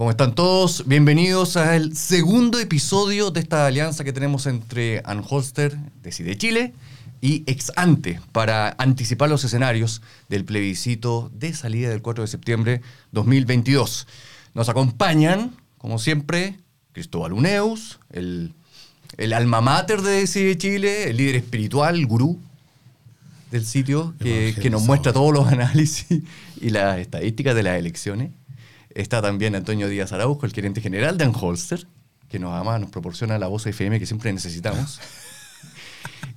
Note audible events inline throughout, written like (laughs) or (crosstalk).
¿Cómo están todos? Bienvenidos al segundo episodio de esta alianza que tenemos entre Anholster, Decide Chile, y Ex Ante para anticipar los escenarios del plebiscito de salida del 4 de septiembre 2022. Nos acompañan, como siempre, Cristóbal Uneus, el, el alma mater de Decide Chile, el líder espiritual, el gurú del sitio, que, que nos muestra todos los (laughs) análisis y las estadísticas de las elecciones. Está también Antonio Díaz Araujo, el gerente general de Anholster, que nos ama, nos proporciona la voz FM que siempre necesitamos. (laughs)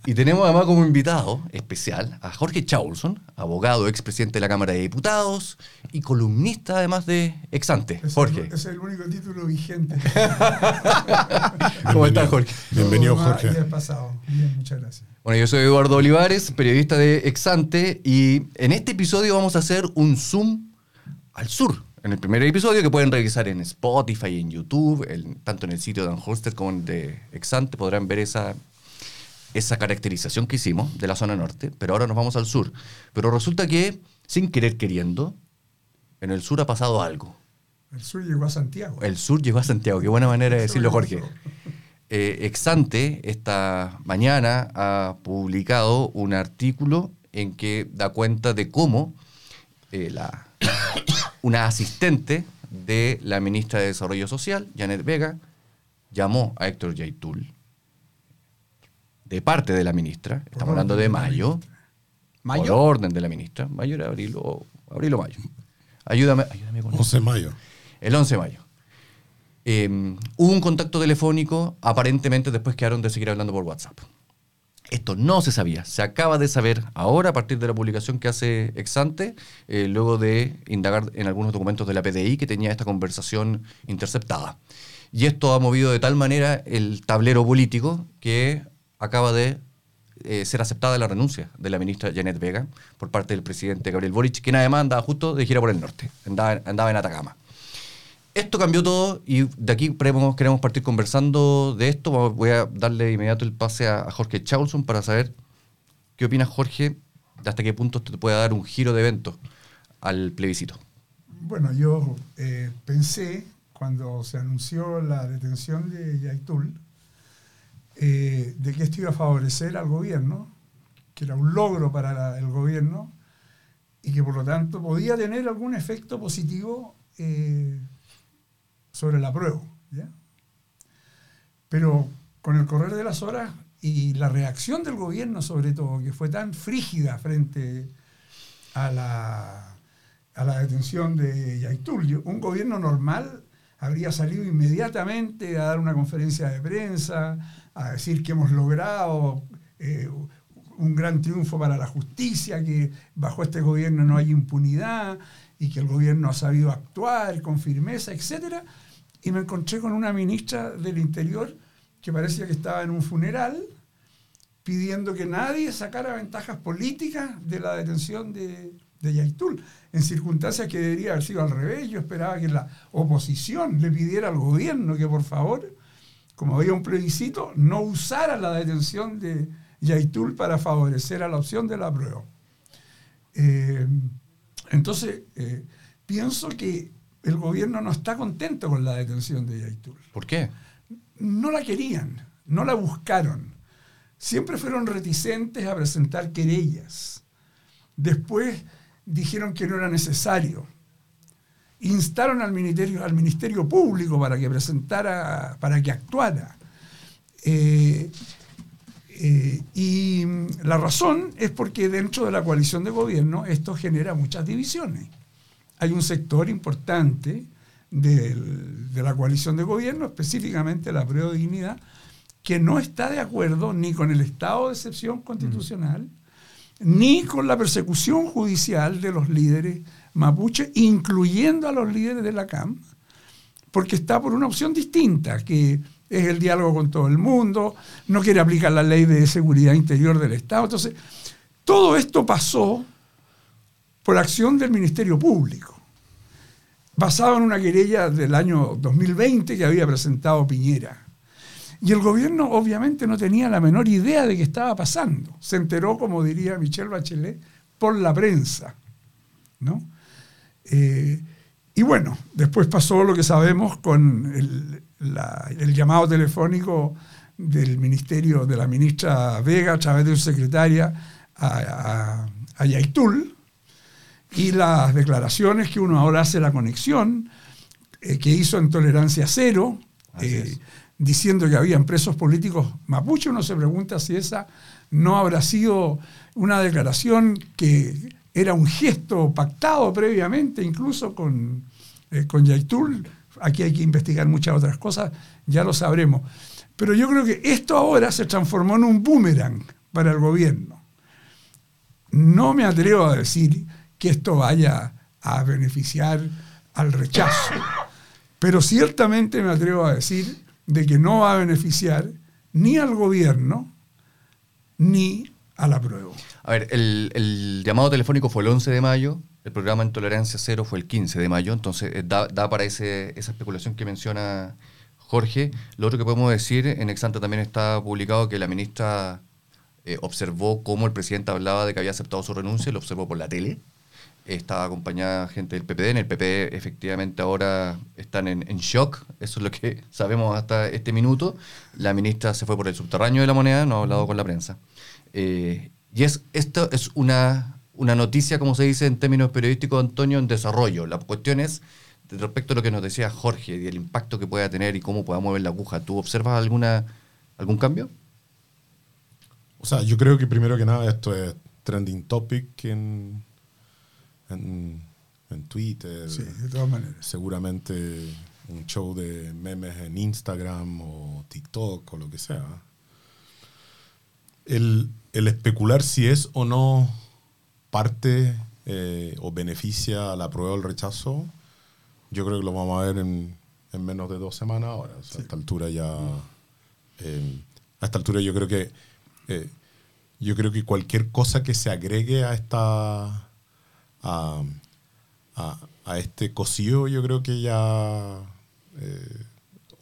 Y tenemos además como invitado especial a Jorge Chaulson, abogado, expresidente de la Cámara de Diputados y columnista además de Exante. Jorge. Es el único título vigente. (laughs) ¿Cómo estás, Jorge? Bienvenido, Jorge. Bien pasado. Bien, muchas gracias. Bueno, yo soy Eduardo Olivares, periodista de Exante, y en este episodio vamos a hacer un zoom al sur. En el primer episodio que pueden revisar en Spotify y en YouTube, tanto en el sitio de Anholster como en el de Exante, podrán ver esa esa caracterización que hicimos de la zona norte, pero ahora nos vamos al sur. Pero resulta que, sin querer queriendo, en el sur ha pasado algo. El sur llegó a Santiago. El sur llegó a Santiago, qué buena manera de decirlo, Jorge. Eh, Exante esta mañana ha publicado un artículo en que da cuenta de cómo eh, la, una asistente de la ministra de Desarrollo Social, Janet Vega, llamó a Héctor Yaitul de parte de la ministra, estamos hablando de mayo, ¿Mayo? por orden de la ministra, mayo era abril o, abril o mayo. Ayúdame, ayúdame con 11 de mayo. El 11 de mayo. Hubo un contacto telefónico, aparentemente después quedaron de seguir hablando por WhatsApp. Esto no se sabía, se acaba de saber ahora a partir de la publicación que hace Exante, eh, luego de indagar en algunos documentos de la PDI que tenía esta conversación interceptada. Y esto ha movido de tal manera el tablero político que acaba de eh, ser aceptada la renuncia de la ministra Janet Vega por parte del presidente Gabriel Boric, quien además andaba justo de gira por el norte, andaba, andaba en Atacama. Esto cambió todo y de aquí queremos, partir conversando de esto. Voy a darle inmediato el pase a, Jorge Chaulson para saber qué opina Jorge, de hasta qué punto te puede dar un giro de evento al plebiscito. Bueno, yo eh, pensé cuando se anunció la detención de Yaitul, eh, de que esto iba a favorecer al gobierno, que era un logro para el gobierno y que por lo tanto podía tener algún efecto positivo eh, sobre la prueba. Pero con el correr de las horas y la reacción del gobierno sobre todo, que fue tan frígida frente a la, a la detención de Yaitul, un gobierno normal habría salido inmediatamente a dar una conferencia de prensa, a decir que hemos logrado eh, un gran triunfo para la justicia, que bajo este gobierno no hay impunidad y que el gobierno ha sabido actuar con firmeza, etc. Y me encontré con una ministra del Interior que parecía que estaba en un funeral pidiendo que nadie sacara ventajas políticas de la detención de, de Yaitul, en circunstancias que debería haber sido al revés. Yo esperaba que la oposición le pidiera al gobierno que por favor como había un plebiscito, no usara la detención de Yaitul para favorecer a la opción de la prueba. Eh, entonces, eh, pienso que el gobierno no está contento con la detención de Yaitul. ¿Por qué? No la querían, no la buscaron. Siempre fueron reticentes a presentar querellas. Después dijeron que no era necesario instaron al Ministerio, al ministerio Público para que presentara, para que actuara. Eh, eh, y la razón es porque dentro de la coalición de gobierno esto genera muchas divisiones. Hay un sector importante de, la coalición de gobierno, específicamente la de dignidad, que no está de acuerdo ni con el estado de excepción constitucional, ni con la persecución judicial de los líderes mapuche, incluyendo a los líderes de la CAM, porque está por una opción distinta, que es el diálogo con todo el mundo, no quiere aplicar la ley de seguridad interior del Estado. Entonces, todo esto pasó por acción del Ministerio Público, basado en una querella del año 2020 que había presentado Piñera. Y el gobierno obviamente no tenía la menor idea de qué estaba pasando. Se enteró, como diría Michelle Bachelet, por la prensa. ¿no? Eh, Y bueno, después pasó lo que sabemos con el, el llamado telefónico del ministerio de la ministra Vega a través de su secretaria a, a, Yaitul y las declaraciones que uno ahora hace la conexión eh, que hizo en Tolerancia Cero, eh, diciendo que habían presos políticos mapuche, uno se pregunta si esa no habrá sido una declaración que era un gesto pactado previamente, incluso con, eh, con Yaitul. Aquí hay que investigar muchas otras cosas, ya lo sabremos. Pero yo creo que esto ahora se transformó en un boomerang para el gobierno. No me atrevo a decir que esto vaya a beneficiar al rechazo, pero ciertamente me atrevo a decir de que no va a beneficiar ni al gobierno ni a la prueba. A ver, el, llamado telefónico fue el 11 de mayo, el programa en tolerancia cero fue el 15 de mayo, entonces eh, da, para esa especulación que menciona Jorge. Lo otro que podemos decir, en Exanta también está publicado que la ministra eh, observó cómo el presidente hablaba de que había aceptado su renuncia, lo observó por la tele. Estaba acompañada gente del PPD. En el PP efectivamente ahora están en, shock. Eso es lo que (laughs) sabemos hasta este minuto. La ministra se fue por el subterráneo de la moneda, no ha hablado con la prensa. Eh, y es, esto es una, una noticia, como se dice en términos periodísticos, Antonio, en desarrollo. La cuestión es respecto a lo que nos decía Jorge y el impacto que pueda tener y cómo pueda mover la aguja, ¿tú observas alguna, algún cambio? O sea, yo creo que primero que nada esto es trending topic en, en, Twitter. Sí, de todas maneras. Seguramente un show de memes en Instagram o TikTok o lo que sea. El, el especular si es o no parte eh, o beneficia a la prueba o el rechazo yo creo que lo vamos a ver en, menos de dos semanas ahora. A esta altura ya. Eh, a esta altura yo creo que. Eh, yo creo que cualquier cosa que se agregue a esta. a, este cocido, yo creo que ya. Eh,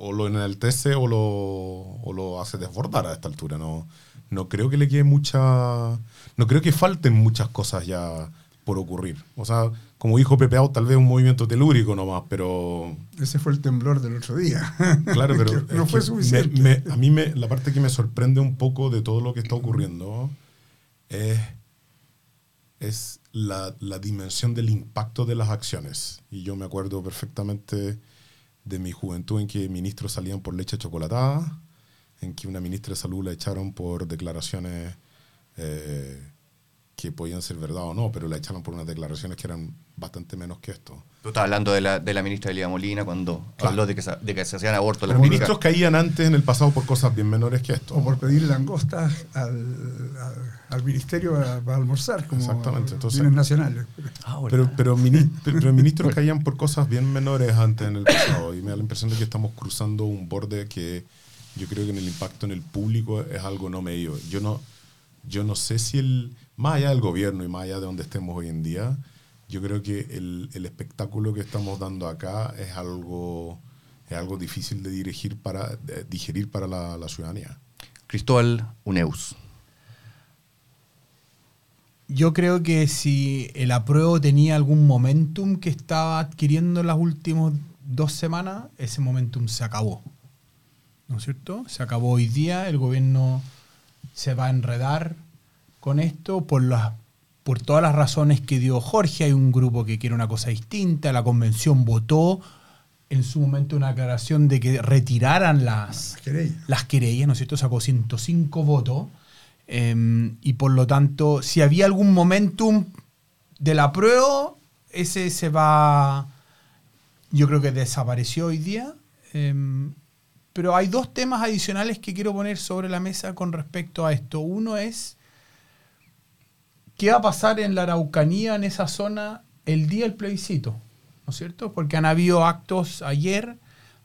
o lo enaltece o lo, o lo hace desbordar a esta altura. No, no creo que le quede mucha. No creo que falten muchas cosas ya por ocurrir. O sea, como dijo Pepe tal vez un movimiento telúrico nomás, pero... Ese fue el temblor del otro día. (laughs) Claro, pero... (laughs) no fue suficiente. a mí me, la parte que me sorprende un poco de todo lo que está ocurriendo es, es la, la, dimensión del impacto de las acciones. Y yo me acuerdo perfectamente de mi juventud en que ministros salían por leche chocolatada, en que una ministra de salud la echaron por declaraciones... Eh, que podían ser verdad o no, pero la echaron por unas declaraciones que eran bastante menos que esto. Tú estás hablando de la, de la ministra Elia Molina cuando habló de que, se, de que se hacían abortos. Los ministros caían antes en el pasado por cosas bien menores que esto. O por pedir langostas al, al, ministerio para, almorzar, como Exactamente. Entonces, nacionales. Ah, pero, pero, pero, ministros caían por cosas bien menores antes en el pasado y me da la impresión de que estamos cruzando un borde que yo creo que en el impacto en el público es algo no medido. Yo no, yo no sé si el más allá del gobierno y más allá de donde estemos hoy en día, yo creo que el, el espectáculo que estamos dando acá es algo, es algo difícil de, dirigir para, digerir para la, la ciudadanía. Cristóbal Uneus. Yo creo que si el apruebo tenía algún momentum que estaba adquiriendo en las últimas dos semanas, ese momentum se acabó. ¿No es cierto? Se acabó hoy día, el gobierno se va a enredar con esto por, las, por todas las razones que dio Jorge. Hay un grupo que quiere una cosa distinta. La convención votó en su momento una aclaración de que retiraran las, las, querellas. ¿no es cierto? Sacó 105 votos. Em, y por lo tanto, si había algún momentum de la prueba, ese se va, yo creo que desapareció hoy día. Em, pero hay dos temas adicionales que quiero poner sobre la mesa con respecto a esto. Uno es qué va a pasar en la Araucanía, en esa zona, el día del plebiscito, ¿no es cierto? Porque han habido actos ayer,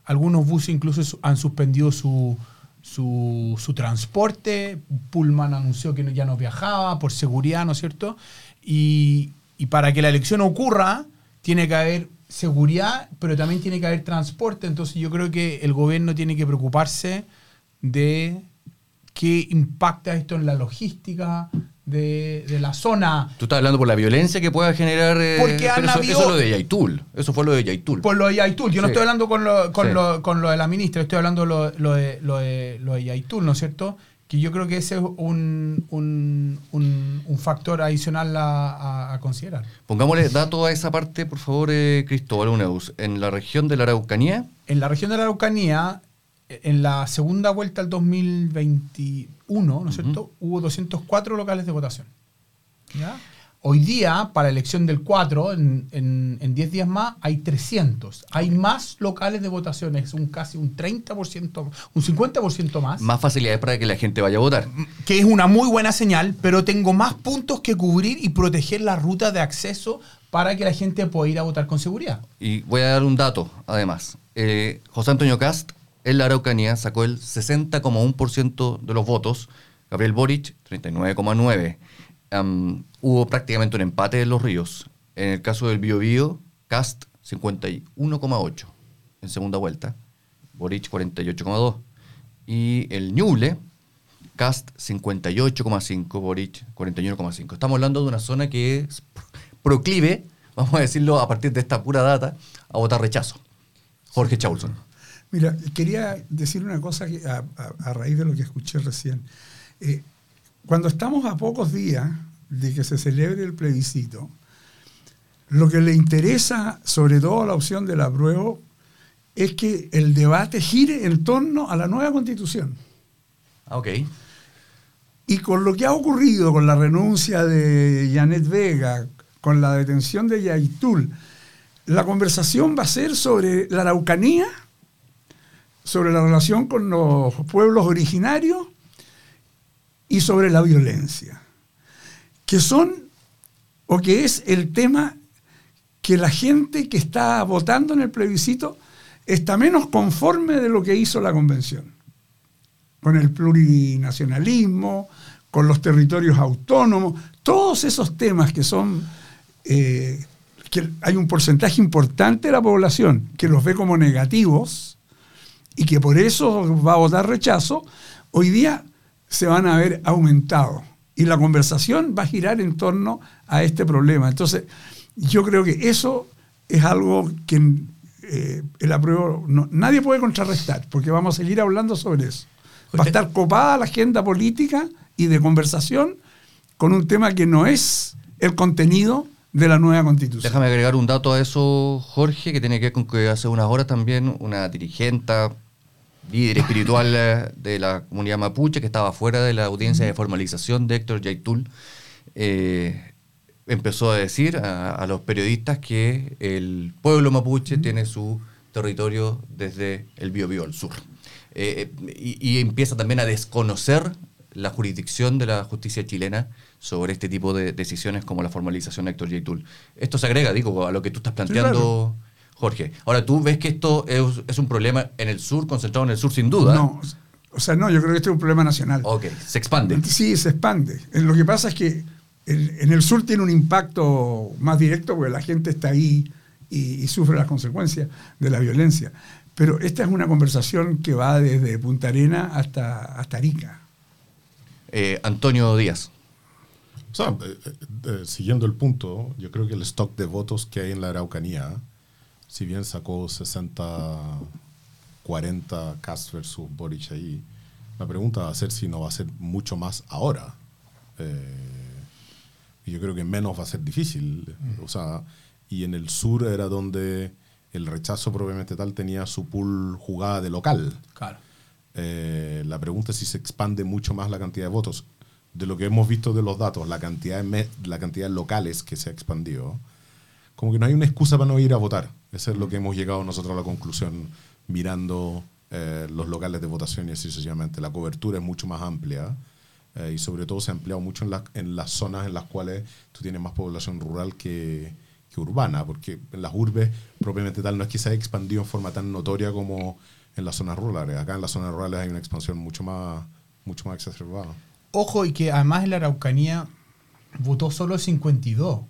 algunos buses incluso han suspendido su, su, transporte, Pullman anunció que ya no viajaba por seguridad, ¿no es cierto? Y, y para que la elección ocurra, tiene que haber seguridad, pero también tiene que haber transporte, entonces yo creo que el gobierno tiene que preocuparse de qué impacta esto en la logística, de, de la zona. Tú estás hablando por la violencia que pueda generar. eh, Porque han eso, habido- eso es lo de Yaitul. Eso fue lo de Yaitul. Por lo de Yaitul. Yo no Sí. estoy hablando con lo, con, Sí. lo, con lo de la ministra, estoy hablando lo, lo de, lo, de, lo de Yaitul, ¿no es cierto? Que yo creo que ese es un, un, un, un factor adicional a, a- a considerar. Pongámosle datos a esa parte, por favor, eh, Cristóbal Uneus. En la región de la Araucanía, En la región de la Araucanía, en la segunda vuelta del 2021, ¿no es cierto? Hubo 204 locales de votación. ¿Ya? Hoy día, para la elección del 4, en, en, en 10 días más, hay 300. Hay más locales de votación, es un casi un 30%, un 50% más. más facilidades para que la gente vaya a votar. que es una muy buena señal, pero tengo más puntos que cubrir y proteger la ruta de acceso para que la gente pueda ir a votar con seguridad. Y voy a dar un dato, además. Eh, José Antonio Cast, en la Araucanía, sacó el 60,1% de los votos. Gabriel Boric, 39,9%. Am, hubo prácticamente un empate en los ríos. En el caso del Bio Bio, Cast, 51,8% en segunda vuelta. Boric, 48,2%. Y el Ñuble, Cast 58,5, Boric 41,5. Estamos hablando de una zona que es proclive, vamos a decirlo a partir de esta pura data, a votar rechazo. Jorge Chaulson. Mira, quería decir una cosa que a, a- a raíz de lo que escuché recién. Eh, cuando estamos a pocos días de que se celebre el plebiscito, lo que le interesa, sobre todo a la opción del apruebo, es que el debate gire en torno a la nueva constitución. Ah, ok. Y con lo que ha ocurrido con la renuncia de Janet Vega, con la detención de Yaitul, la conversación va a ser sobre la Araucanía, sobre la relación con los pueblos originarios y sobre la violencia, que son o que es el tema que la gente que está votando en el plebiscito está menos conforme de lo que hizo la convención con el plurinacionalismo, con los territorios autónomos, todos esos temas que son, eh, que hay un porcentaje importante de la población que los ve como negativos y que por eso va a votar rechazo, hoy día se van a ver aumentado. Y la conversación va a girar en torno a este problema. Entonces, yo creo que eso es algo que eh, el apruebo no- nadie puede contrarrestar, porque vamos a seguir hablando sobre eso. Va a estar copada la agenda política y de conversación con un tema que no es el contenido de la nueva constitución. Déjame agregar un dato a eso, Jorge, que tiene que ver con que hace unas horas también una dirigente, líder espiritual eh, de la comunidad mapuche, que estaba fuera de la audiencia de formalización de Héctor Yaitul, eh, empezó a decir a, a los periodistas que el pueblo mapuche tiene su territorio desde el Biobío al sur. Eh, y, y empieza también a desconocer la jurisdicción de la justicia chilena sobre este tipo de decisiones como la formalización de Héctor Yaitul. Esto se agrega, digo, a lo que tú estás planteando, Jorge. Ahora, ¿tú ves que esto es, es un problema en el sur, concentrado en el sur sin duda? No, o sea, no, yo creo que este es un problema nacional. Ok, se expande. Sí, se expande. Eh, Lo que pasa es que en el sur tiene un impacto más directo porque la gente está ahí y, y sufre las consecuencias de la violencia. Pero esta es una conversación que va desde Punta Arena hasta, hasta Arica. Eh, Antonio Díaz. O sea, eh, siguiendo el punto, yo creo que el stock de votos que hay en la Araucanía, si bien sacó 60, 40 Cast versus Boric ahí, la pregunta va a ser si no va a ser mucho más ahora. Eh, yo creo que menos va a ser difícil. O sea, y en el sur era donde el rechazo propiamente tal tenía su pool jugada de local. Claro. Eh, la pregunta es si se expande mucho más la cantidad de votos. De lo que hemos visto de los datos, la cantidad de, la cantidad de locales que se ha expandido, como que no hay una excusa para no ir a votar. Eso es lo que hemos llegado nosotros a la conclusión mirando eh, los locales de votación y así sucesivamente. La cobertura es mucho más amplia eh, y sobre todo se ha ampliado mucho en, la- en las zonas en las cuales tú tienes más población rural que, que urbana, porque en las urbes propiamente tal no es que se haya expandido en forma tan notoria como en las zonas rurales. Acá en las zonas rurales hay una expansión mucho más, mucho más exacerbada. Ojo, y que además en la Araucanía votó solo el 52%.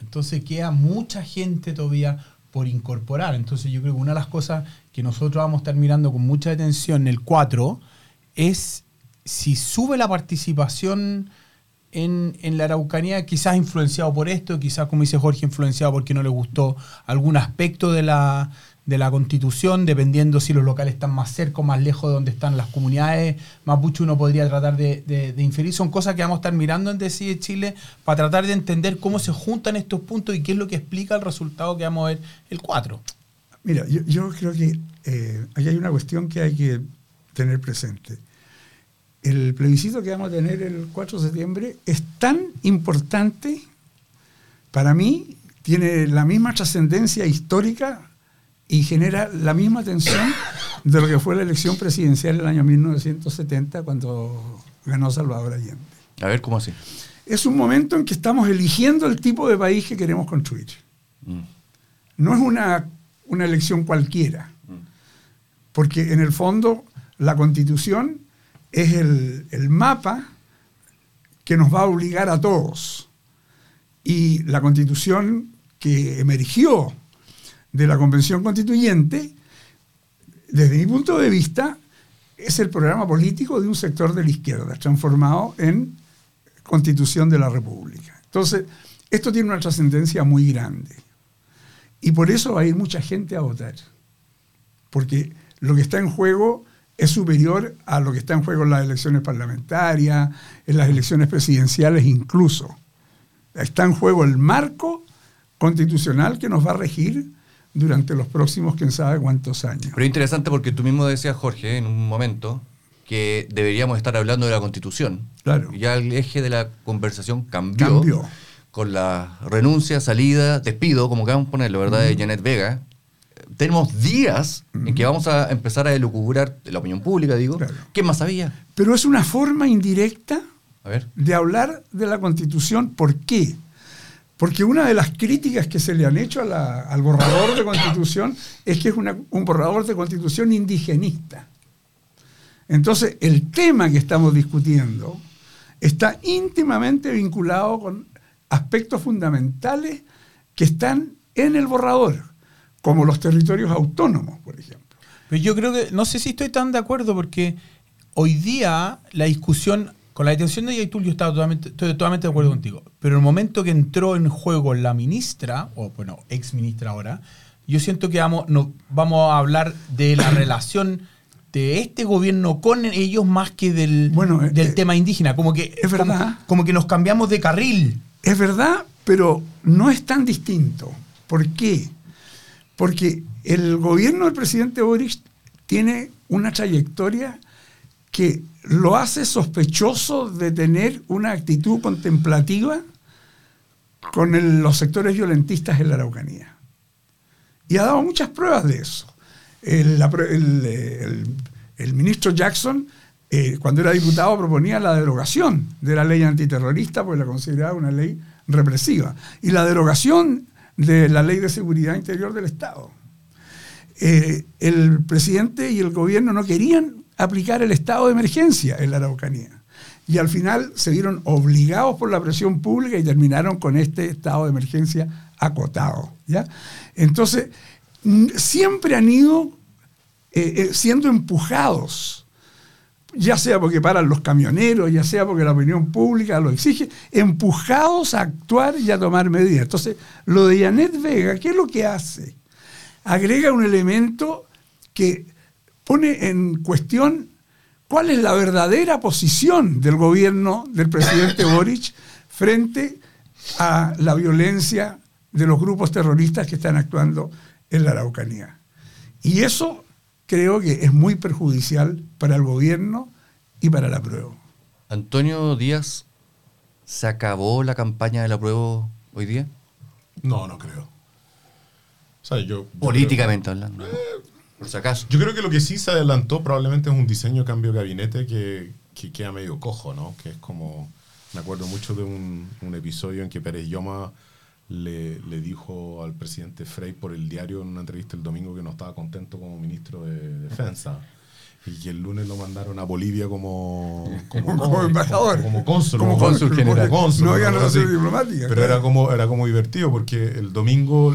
Entonces queda mucha gente todavía por incorporar. Entonces yo creo que una de las cosas que nosotros vamos a estar mirando con mucha atención en el 4 es si sube la participación en, en la Araucanía, quizás influenciado por esto, quizás, como dice Jorge, influenciado porque no le gustó algún aspecto de la, de la constitución, dependiendo si los locales están más cerca o más lejos de donde están las comunidades mapuche, uno podría tratar de, inferir. Son cosas que vamos a estar mirando en Decide Chile para tratar de entender cómo se juntan estos puntos y qué es lo que explica el resultado que vamos a ver el 4. Mira, yo, creo que eh, hay una cuestión que hay que tener presente. El plebiscito que vamos a tener el 4 de septiembre es tan importante, para mí, tiene la misma trascendencia histórica y genera la misma tensión de lo que fue la elección presidencial en el año 1970 cuando ganó Salvador Allende. A ver, ¿cómo así? Es un momento en que estamos eligiendo el tipo de país que queremos construir. Mm. No es una, una elección cualquiera, porque en el fondo la constitución es el, el mapa que nos va a obligar a todos. Y la constitución que emergió de la convención constituyente, desde mi punto de vista, es el programa político de un sector de la izquierda, transformado en constitución de la República. Entonces, esto tiene una trascendencia muy grande. Y por eso va a ir mucha gente a votar. Porque lo que está en juego es superior a lo que está en juego en las elecciones parlamentarias, en las elecciones presidenciales incluso. Está en juego el marco constitucional que nos va a regir durante los próximos quién sabe cuántos años. Pero es interesante porque tú mismo decías, Jorge, en un momento, que deberíamos estar hablando de la Constitución. Claro. Y Ya el eje de la conversación cambió. Cambió. Con la renuncia, salida, despido, como queramos ponerlo, ¿verdad? De Janet Vega. Tenemos días en que vamos a empezar a elucubrar la opinión pública, digo. Claro. ¿Qué más había? Pero es una forma indirecta A ver. de hablar de la constitución. ¿Por qué? Porque una de las críticas que se le han hecho al borrador de constitución es que es un borrador de constitución indigenista. Entonces, el tema que estamos discutiendo está íntimamente vinculado con aspectos fundamentales que están en el borrador, como los territorios autónomos, por ejemplo. Pero yo creo que, no sé si estoy tan de acuerdo porque hoy día la discusión, con la detención de Yaitul yo estaba totalmente, estoy totalmente de acuerdo contigo, pero en el momento que entró en juego la ministra, o bueno, ex ministra ahora, yo siento que vamos, no, vamos a hablar de la (coughs) relación de este gobierno con ellos más que del, Bueno, eh, del eh, tema indígena, como que, es como- verdad. como que nos cambiamos de carril. Es verdad, pero no es tan distinto. ¿Por qué? Porque el gobierno del presidente Boris tiene una trayectoria que lo hace sospechoso de tener una actitud contemplativa con los sectores violentistas en la Araucanía. Y ha dado muchas pruebas de eso. El, eh, el- el ministro Jackson, eh, cuando era diputado, proponía la derogación de la ley antiterrorista porque la consideraba una ley represiva. Y la derogación de la ley de seguridad interior del Estado. Eh, el presidente y el gobierno no querían aplicar el estado de emergencia en la Araucanía. Y al final se vieron obligados por la presión pública y terminaron con este estado de emergencia acotado. ¿ya? Entonces, siempre han ido eh, eh, siendo empujados, ya sea porque paran los camioneros, ya sea porque la opinión pública lo exige, empujados a actuar y a tomar medidas. Entonces, lo de Janet Vega, ¿qué es lo que hace? agrega un elemento que pone en cuestión cuál es la verdadera posición del gobierno del presidente (coughs) Boric frente a la violencia de los grupos terroristas que están actuando en la Araucanía. Y eso creo que es muy perjudicial para el gobierno y para la prueba. Antonio Díaz, ¿se acabó la campaña de la prueba hoy día? No, no creo. O sea, yo, yo Políticamente hablando. Por si acaso. Yo creo que lo que sí se adelantó probablemente es un diseño cambio de gabinete que, que queda medio cojo, ¿no? Que es como, me acuerdo mucho de un, un episodio en que Pérez Yoma le, le dijo al presidente Frey por el diario en una entrevista el domingo que no estaba contento como ministro de Defensa. Y que el lunes lo mandaron a Bolivia como, como, Como embajador. Como, como cónsul. Como cónsul general. Cónsul, no había así. diplomáticas, Pero claro. era como, era como divertido porque el domingo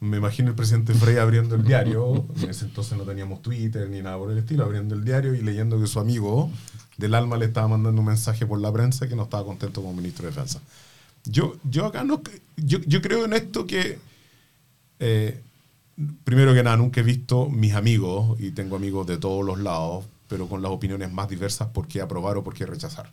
me imagino el presidente Frey abriendo el diario, en ese entonces no teníamos Twitter ni nada por el estilo, abriendo el diario y leyendo que su amigo del alma le estaba mandando un mensaje por la prensa que no estaba contento como ministro de Defensa. Yo, yo acá no, yo, yo creo en esto que, eh, primero que nada, nunca he visto mis amigos, y tengo amigos de todos los lados, pero con las opiniones más diversas por qué aprobar o por qué rechazar.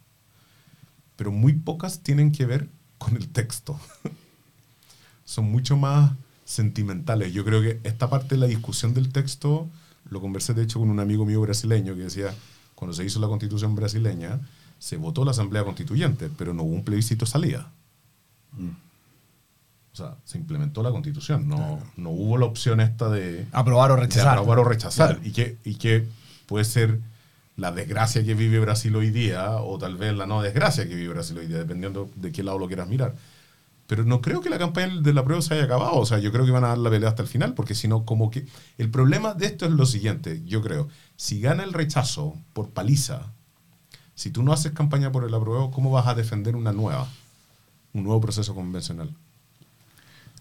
Pero muy pocas tienen que ver con el texto. (laughs) Son mucho más sentimentales. Yo creo que esta parte de la discusión del texto lo conversé de hecho con un amigo mío brasileño que decía, cuando se hizo la constitución brasileña, se votó la asamblea constituyente, pero no hubo un plebiscito salida. O sea, se implementó la constitución, no, no hubo la opción esta de Aprobar o rechazar. aprobar o rechazar. Claro. Y, que, y que puede ser la desgracia que vive Brasil hoy día o tal vez la no desgracia que vive Brasil hoy día, dependiendo de qué lado lo quieras mirar. Pero no creo que la campaña de la prueba se haya acabado. O sea, yo creo que van a dar la pelea hasta el final, porque si no, como que... El problema de esto es lo siguiente, yo creo. Si gana el rechazo por paliza, si tú no haces campaña por el apruebo, ¿cómo vas a defender una nueva? Un nuevo proceso convencional.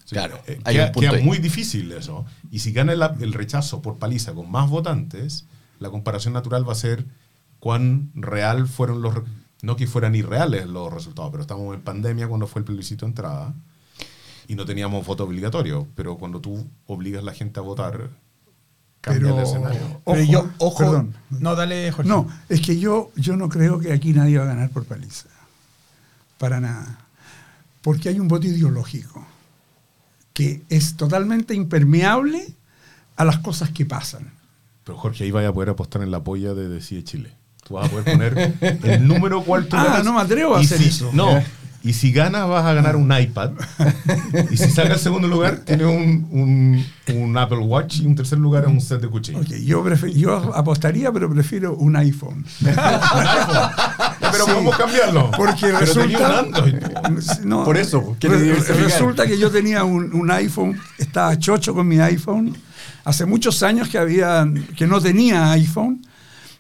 Claro, eh, hay queda, un punto queda ahí. muy difícil eso. Y si gana el, el rechazo por paliza con más votantes, la comparación natural va a ser cuán real fueron los... No que fueran irreales los resultados, pero estamos en pandemia cuando fue el plebiscito de entrada y no teníamos voto obligatorio. Pero cuando tú obligas a la gente a votar, cambia Pero- el escenario. Pero Ojo, yo, ojo. perdón. No, dale, Jorge. No, es que yo, yo no creo que aquí nadie va a ganar por paliza. Para nada. Porque hay un voto ideológico que es totalmente impermeable a las cosas que pasan. Pero Jorge, ahí vaya a poder apostar en la polla de Decide Chile. Tú vas a poder poner el número cual tú Ah, ganas. no me atrevo a Y hacer si- eso. No. Y si ganas, vas a ganar un iPad. y si sacas el segundo lugar, tienes un, un, un Apple Watch. Y un tercer lugar es un set de cuchillo. Ok, yo, yo apostaría, pero prefiero un iPhone. (laughs) Ya, pero Sí. podemos cambiarlo. Porque Pero resulta. un Android. No, Por eso, diversificar. resulta que yo tenía un, un iPhone, estaba chocho con mi iPhone. Hace muchos años que, había, que no tenía iPhone.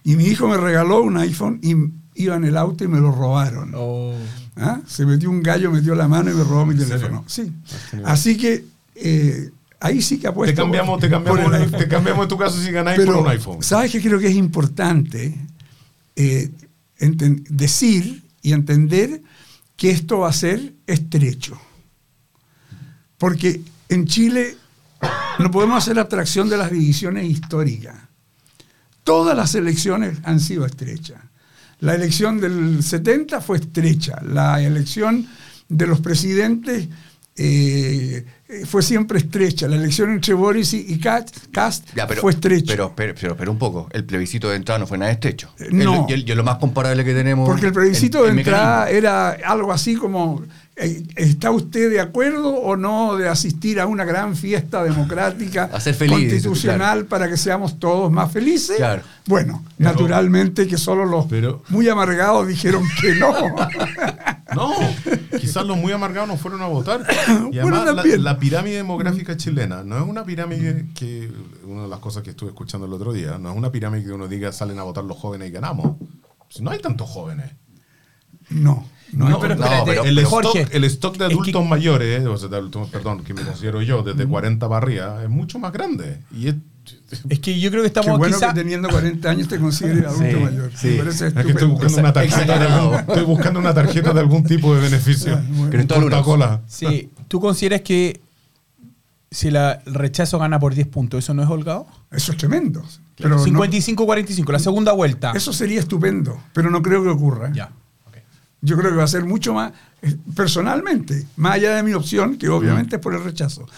Y mi hijo me regaló un iPhone y iba en el auto y me lo robaron. Oh. ¿Ah? Se metió un gallo, metió la mano y me robó mi teléfono. Sí. Así que eh, ahí sí que apuesto. Te cambiamos, te, cambiamos, el te cambiamos en tu caso si ganáis por un iPhone. ¿sabes qué creo que es importante? Eh, decir y entender que esto va a ser estrecho. Porque en Chile no podemos hacer abstracción de las divisiones históricas. Todas las elecciones han sido estrechas. La elección del 70 fue estrecha. La elección de los presidentes eh, fue siempre estrecha. La elección entre Boris y, Cast, fue estrecha. Pero, pero, pero, pero un poco, el plebiscito de entrada no fue nada estrecho. No. Lo más comparable que tenemos. Porque el plebiscito de en entrada mecanismo. era algo así como, ¿está usted de acuerdo o no de asistir a una gran fiesta democrática (laughs) A ser feliz, constitucional para que seamos todos más felices? Claro. Bueno, Pero- naturalmente que solo los Pero- muy amargados dijeron que no. (laughs) (laughs) No, quizás los muy amargados no fueron a votar. Y Bueno, además, la, también. la pirámide demográfica chilena no es una pirámide que, una de las cosas que estuve escuchando el otro día, no es una pirámide que uno diga salen a votar los jóvenes y ganamos. No hay tantos jóvenes. No, no, No, pero espérate, pero el, Jorge, stock, el stock de es que- adultos mayores, o sea, de adultos, perdón, que me considero yo, desde 40 para arriba, es mucho más grande. Y es, Es que yo creo que Qué estamos bueno quizá- que teniendo 40 años te consideres adulto Sí, mayor. sí. Es que estoy buscando una tarjeta de algún, estoy buscando una tarjeta de algún tipo de beneficio. bueno. Cristóbal Unas. Coca-Cola. Sí, ¿tú consideras que si la- el rechazo gana por 10 puntos, eso no es holgado? Eso es tremendo. Pero no- 55-45, la segunda vuelta. eso sería estupendo, pero no creo que ocurra. Ya. Yo creo que va a ser mucho más, eh, personalmente, más allá de mi opción, que obviamente es por el rechazo.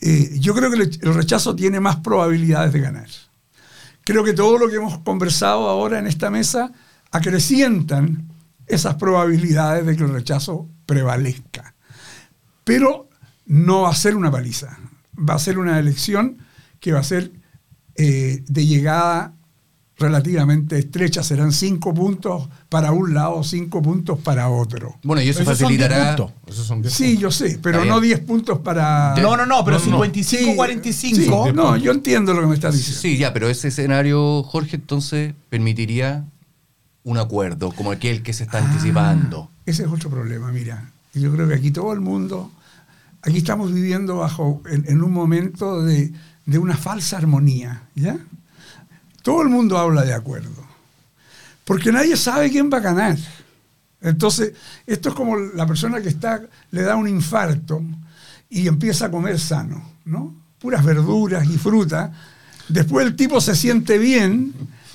Eh, yo creo que el el rechazo tiene más probabilidades de ganar. Creo que todo lo que hemos conversado ahora en esta mesa acrecientan esas probabilidades de que el rechazo prevalezca. Pero no va a ser una paliza, va a ser una elección que va a ser eh, de llegada relativamente estrecha, serán cinco puntos para un lado, cinco puntos para otro. Bueno, y eso Esos facilitará. 10 puntos. Esos son 10 Sí, puntos. yo sé, pero no bien. 10 puntos para... No, no, no, pero No, no, no. 55-45. Sí, no, yo entiendo lo que me estás diciendo. Sí, ya, pero ese escenario, Jorge, entonces permitiría un acuerdo, como aquel que se está Ah. anticipando. Ese es otro problema, mira. Yo creo que aquí todo el mundo aquí estamos viviendo bajo, en, en un momento de, de una falsa armonía, ¿ya? Todo el mundo habla de acuerdo, porque nadie sabe quién va a ganar. Entonces, esto es como la persona que está, le da un infarto y empieza a comer sano, ¿no? Puras verduras y fruta. Después el tipo se siente bien,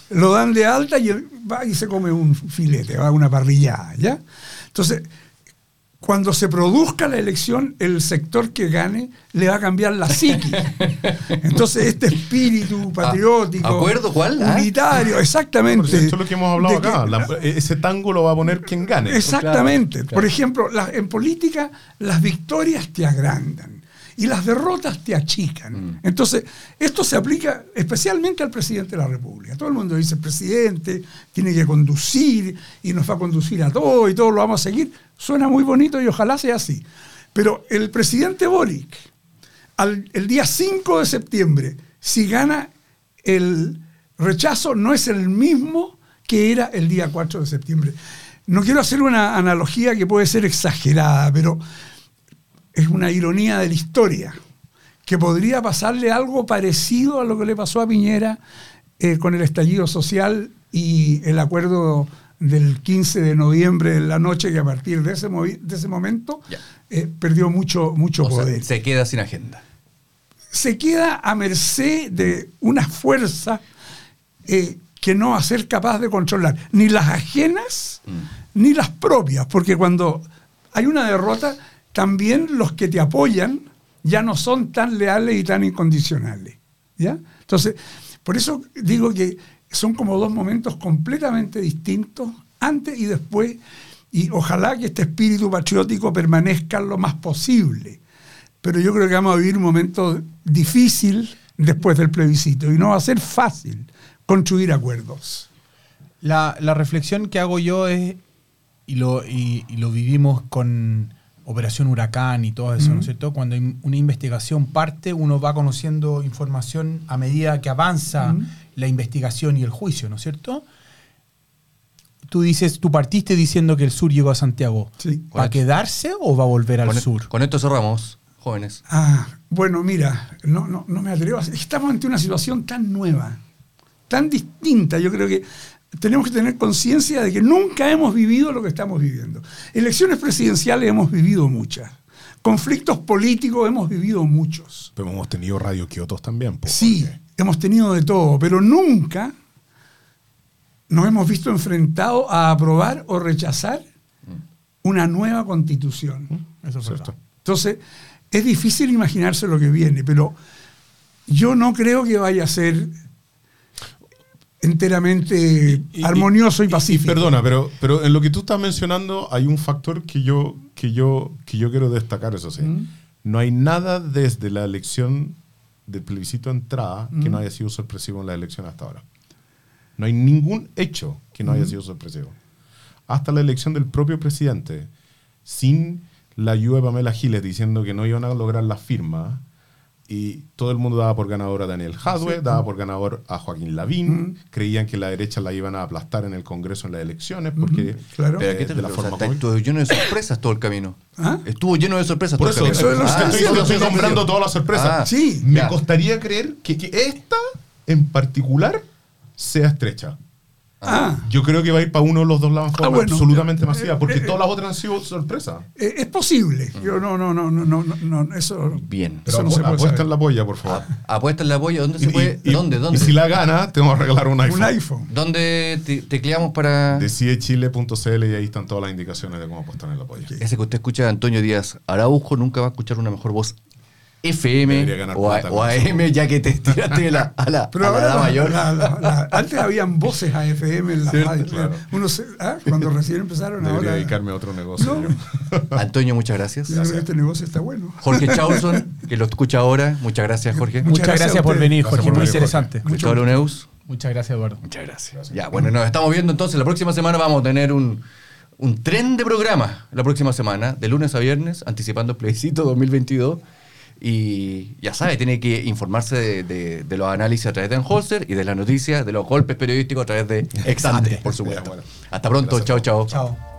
lo dan de alta y va y se come un filete, va a una parrillada, ¿ya? Entonces, cuando se produzca la elección, el sector que gane le va a cambiar la psiqui. (laughs) Entonces, este espíritu patriótico, ¿Acuerdo cuál? ¿Ah? unitario, exactamente. Eso es lo que hemos hablado acá. que- La- ese tango lo va a poner quien gane. Exactamente. Claro, claro. Por ejemplo, la- en política las victorias te agrandan y las derrotas te achican. Mm. Entonces, esto se aplica especialmente al presidente de la República. Todo el mundo dice, el presidente tiene que conducir y nos va a conducir a todo y todo lo vamos a seguir. Suena muy bonito y ojalá sea así. Pero el presidente Boric, al- el día 5 de septiembre, si gana el rechazo, no es el mismo que era el día 4 de septiembre. No quiero hacer una analogía que puede ser exagerada, pero es una ironía de la historia, que podría pasarle algo parecido a lo que le pasó a Piñera eh, con el estallido social y el acuerdo del 15 de noviembre en la noche, que a partir de ese, de ese momento eh, perdió mucho, mucho O sea, poder. se queda sin agenda. se queda a merced de una fuerza eh, que no va a ser capaz de controlar ni las ajenas ni las propias, porque cuando hay una derrota, también los que te apoyan ya no son tan leales y tan incondicionales. ¿ya? Entonces, por eso digo que son como dos momentos completamente distintos, antes y después, y ojalá que este espíritu patriótico permanezca lo más posible pero yo creo que vamos a vivir un momento difícil después del plebiscito y no va a ser fácil construir acuerdos. La, la reflexión que hago yo es, y lo, y, y lo vivimos con Operación Huracán y todo eso, ¿no es cierto? Cuando una investigación parte, uno va conociendo información a medida que avanza la investigación y el juicio, ¿no es cierto? Tú dices, tú partiste diciendo que el sur llegó a Santiago. Sí. ¿Va a quedarse o va a volver al Con, e- sur? con esto cerramos, jóvenes. Ah, bueno, mira, no, no, no me atrevo a... Estamos ante una situación tan nueva, tan distinta. Yo creo que tenemos que tener conciencia de que nunca hemos vivido lo que estamos viviendo. Elecciones presidenciales hemos vivido muchas. Conflictos políticos hemos vivido muchos. Pero hemos tenido Radio Kiotos también. po, Sí, hemos tenido de todo, pero nunca nos hemos visto enfrentados a aprobar o rechazar una nueva constitución. Eso es ¿Cierto? Entonces, es difícil imaginarse lo que viene, pero yo no creo que vaya a ser enteramente Y- y- armonioso y, pacífico. perdona, pero, pero en lo que tú estás mencionando hay un factor que yo, que yo, que yo quiero destacar, eso sí. Mm. No hay nada desde la elección del plebiscito de entrada que Mm. no haya sido sorpresivo en la elección hasta ahora. No hay ningún hecho que no Mm. haya sido sorpresivo. Hasta la elección del propio presidente, sin la ayuda de Pamela Giles diciendo que no iban a lograr la firma, y todo el mundo daba por ganador a Daniel Jadwe, daba por ganador a Joaquín Lavín, Mm. creían que la derecha la iban a aplastar en el Congreso en las elecciones, porque Ujú, claro. Pero eh, ¿a qué te de la refieres? O sea, forma estuvo lleno de sorpresas todo el camino. ¿Ah? Estuvo lleno de sorpresas Por todo eso, el Eso camino. es lo que te estoy nombrando todas las sorpresas. Ah, Sí. Me ya. costaría creer que, que esta en particular sea estrecha. Ah, Yo creo que va a ir para uno de los dos lados bueno. absolutamente masiva, Eh, porque eh, todas las otras han sido sorpresas. eh, es posible. Yo no, no, no, no, no, no, no, eso. Bien. Pero Eso no se puede apuesta saber. en la polla, por favor. Apuesta en la polla. ¿Dónde se Y- puede? y- ¿Dónde? y ¿Dónde? si la gana, te vamos a regalar un iPhone. Un iPhone. ¿Dónde te, tecleamos para Decidechile.cl y ahí están todas las indicaciones de cómo apostar en la polla. ese que usted escucha de Antonio Díaz Araujo? Nunca va a escuchar una mejor voz FM o, a-. AM, ya que te tiraste la, a la, Pero a la la- mayor. la- la- la- antes habían voces AFM en la Cierto, radio. claro. Uno se- ah, cuando recién empezaron Debería ahora. dedicarme a otro negocio. No. Antonio, muchas gracias. Que este negocio está bueno. Jorge Chauson, que lo escucha ahora. Muchas gracias, Jorge. Muchas Muchas, gracias gracias, a por venir, Gracias Jorge. por Muy venir, interesante. Cristóbal Neus. Muchas gracias, Eduardo. Muchas gracias. Ya, bueno, nos estamos viendo entonces. La próxima semana vamos a tener un, un tren de programa. La próxima semana, de lunes a viernes, anticipando el plebiscito 2022. Y ya sabe, tiene que informarse de, de- de los análisis a través de Enholster y de las noticias, de los golpes periodísticos a través de Exante, por supuesto. Hasta pronto. Chao, chao. Chao.